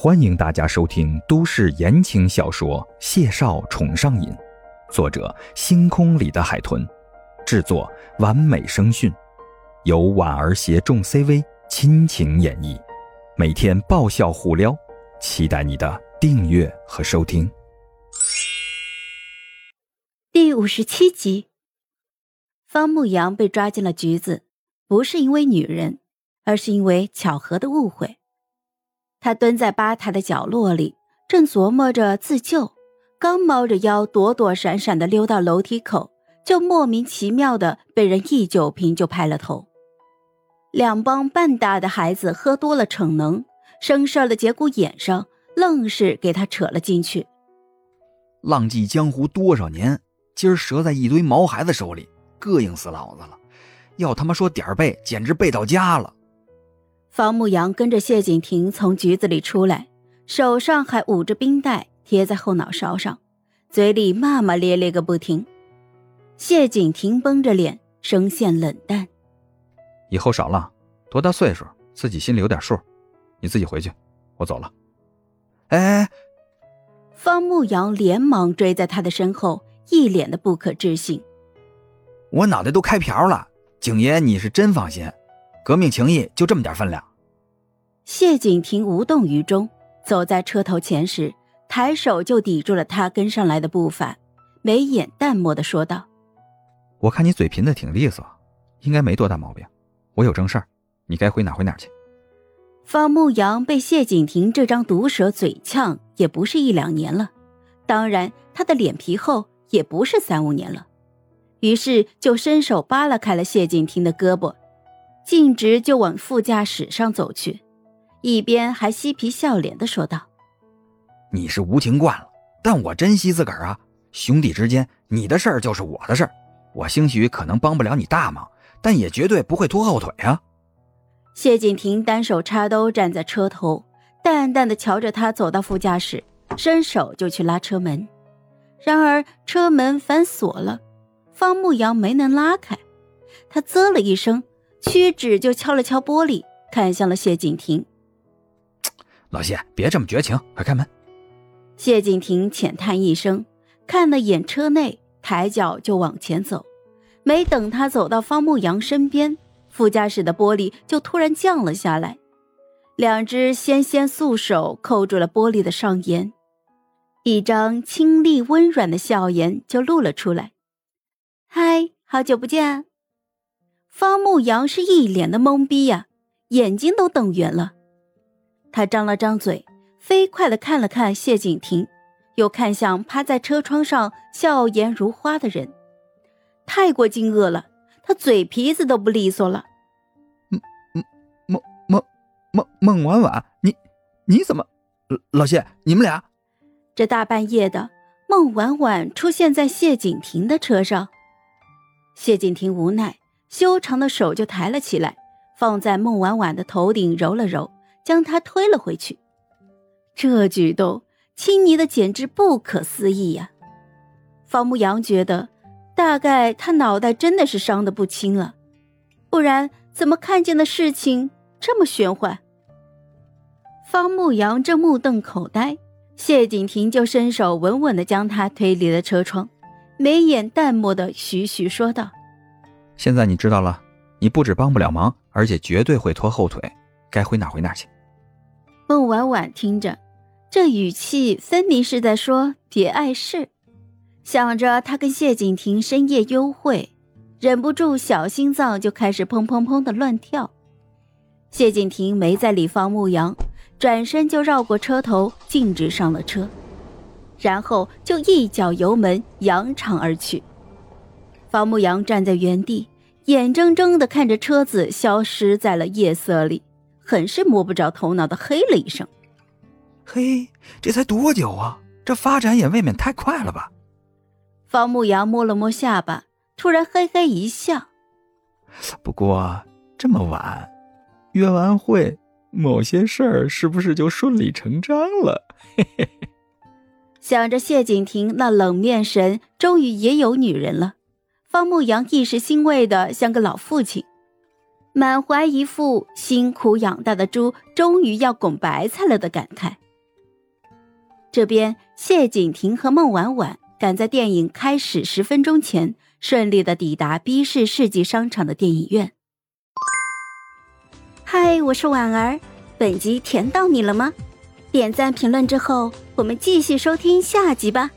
欢迎大家收听都市言情小说《谢少宠上瘾》，作者：星空里的海豚，制作：完美声讯，由婉儿携众 CV 亲情演绎，每天爆笑互撩，期待你的订阅和收听。第五十七集，方牧阳被抓进了局子，不是因为女人，而是因为巧合的误会。他蹲在吧台的角落里，正琢磨着自救，刚猫着腰躲躲闪闪的溜到楼梯口，就莫名其妙的被人一酒瓶就拍了头。两帮半大的孩子喝多了逞能，生事的节骨眼上，愣是给他扯了进去。浪迹江湖多少年，今儿折在一堆毛孩子手里，膈应死老子了！要他妈说点儿背，简直背到家了。方牧阳跟着谢景亭从局子里出来，手上还捂着冰袋贴在后脑勺上，嘴里骂骂咧咧个不停。谢景亭绷着脸，声线冷淡：“以后少浪，多大岁数，自己心里有点数。你自己回去，我走了。”哎！方牧阳连忙追在他的身后，一脸的不可置信：“我脑袋都开瓢了，景爷你是真放心？革命情谊就这么点分量？”谢景亭无动于衷，走在车头前时，抬手就抵住了他跟上来的步伐，眉眼淡漠的说道：“我看你嘴贫的挺利索，应该没多大毛病。我有正事儿，你该回哪回哪去。”方牧阳被谢景亭这张毒舌嘴呛，也不是一两年了，当然他的脸皮厚，也不是三五年了，于是就伸手扒拉开了谢景亭的胳膊，径直就往副驾驶上走去。一边还嬉皮笑脸的说道：“你是无情惯了，但我珍惜自个儿啊！兄弟之间，你的事儿就是我的事儿，我兴许可能帮不了你大忙，但也绝对不会拖后腿啊！”谢景亭单手插兜站在车头，淡淡的瞧着他走到副驾驶，伸手就去拉车门，然而车门反锁了，方牧阳没能拉开，他啧了一声，屈指就敲了敲玻璃，看向了谢景亭。老谢，别这么绝情，快开门。谢景亭浅叹一声，看了眼车内，抬脚就往前走。没等他走到方牧阳身边，副驾驶的玻璃就突然降了下来，两只纤纤素手扣住了玻璃的上沿，一张清丽温软的笑颜就露了出来。嗨，好久不见！方牧阳是一脸的懵逼呀，眼睛都瞪圆了。他张了张嘴，飞快的看了看谢景亭，又看向趴在车窗上笑颜如花的人，太过惊愕了，他嘴皮子都不利索了。孟孟孟孟孟婉婉，你你怎么？老谢，你们俩？这大半夜的，孟婉婉出现在谢景亭的车上。谢景亭无奈，修长的手就抬了起来，放在孟婉婉的头顶揉了揉。将他推了回去，这举动亲昵的简直不可思议呀！方牧阳觉得，大概他脑袋真的是伤的不轻了，不然怎么看见的事情这么玄幻？方牧阳正目瞪口呆，谢景亭就伸手稳稳的将他推离了车窗，眉眼淡漠的徐徐说道：“现在你知道了，你不止帮不了忙，而且绝对会拖后腿，该回哪回哪去。”孟婉婉听着，这语气分明是在说别碍事。想着他跟谢景亭深夜幽会，忍不住小心脏就开始砰砰砰的乱跳。谢景亭没在理方牧阳，转身就绕过车头，径直上了车，然后就一脚油门扬长而去。方牧阳站在原地，眼睁睁的看着车子消失在了夜色里。很是摸不着头脑的嘿了一声，嘿，这才多久啊？这发展也未免太快了吧？方牧阳摸了摸下巴，突然嘿嘿一笑。不过这么晚，约完会，某些事儿是不是就顺理成章了？嘿嘿嘿。想着谢景亭那冷面神，终于也有女人了。方牧阳一时欣慰的像个老父亲。满怀一副辛苦养大的猪终于要拱白菜了的感慨，这边谢景婷和孟婉婉赶在电影开始十分钟前，顺利的抵达 B 市世纪商场的电影院。嗨，我是婉儿，本集甜到你了吗？点赞评论之后，我们继续收听下集吧。